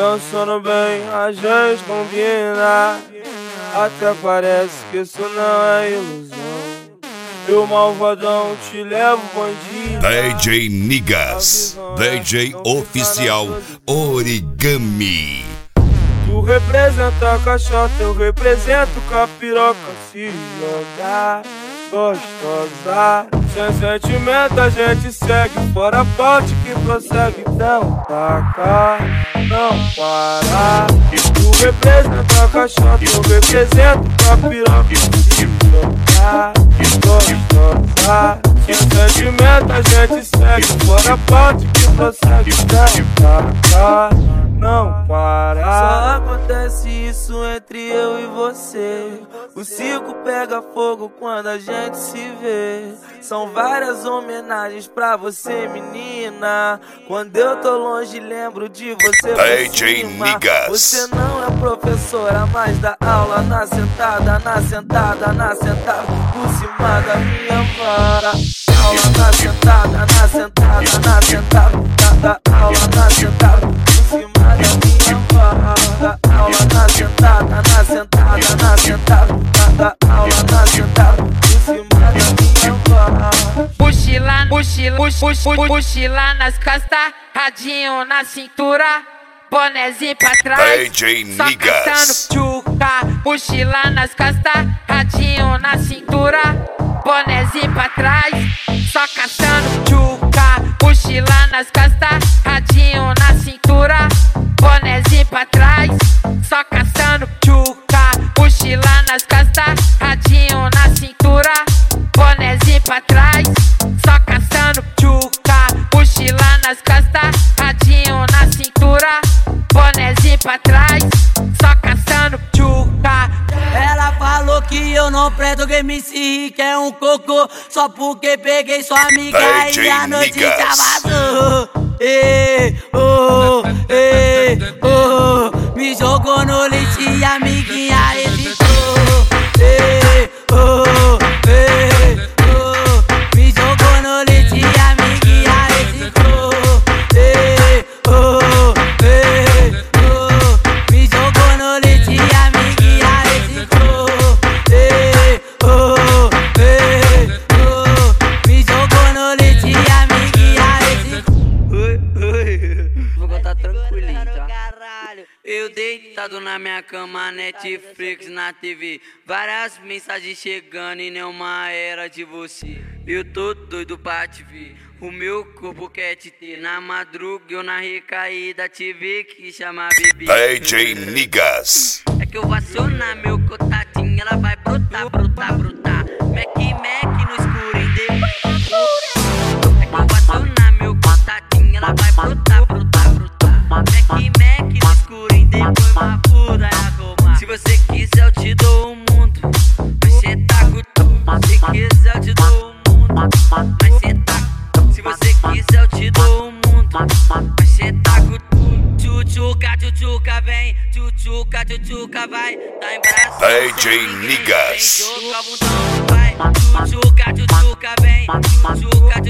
Pensando bem, a gente combina. Até parece que isso não é ilusão. Eu malvadão te levo bandido. DJ Nigas, DJ oficial Origami. Tu representa a caixota, eu represento capiroca. Se jogar gostosa. Sem sentimento a gente segue. Fora forte que prossegue. Não taca, não para. Tu representa a caixota, eu represento capiroca. Se jogar gostosa. Sem sentimento a gente segue. Fora forte que prossegue. Não taca, não para. Só acontece isso entre eu e você. O circo pega fogo quando a gente se vê. São várias homenagens pra você, menina. Quando eu tô longe, lembro de você. por DJ cima. Nigas. Você não é professora, mas dá aula na sentada, na sentada, na sentada. Por cima da minha vara. Aula na sentada, na sentada, na sentada. Dá aula na sentada. Aula na sentada, na sentada, na sentada. Dá, dá aula na sentada. Por cima da minha vara. Mochila, mochila, pux, mochila nas costas, radinho na cintura, bonezinho pra trás. DJ só Nigas. cantando tchuca, mochila nas costas, radinho na cintura, bonezinho pra trás. Só cantando presto que MC que é um cocô Só porque peguei sua amiga DJ e a noite Nigas. já vazou Ei, oh, ei, oh Me jogou no lixo e a amiguinha evitou Ei, deitado na minha cama, Netflix na TV. Várias mensagens chegando e nenhuma era de você. Eu tô doido pra te ver. O meu corpo quer te ter. Na madruga eu na recaída tive que chamar bebê. DJ Nigas. É que eu vou acionar meu contatinho, ela vai te dou o mundo. Mas cê tá com. Tchutchuca, tchutchuca, vem. Tchutchuca, tchutchuca, vai. Tá em braço. DJ vai. Tchutchuca, tchutchuca, vem. Tchutchuca,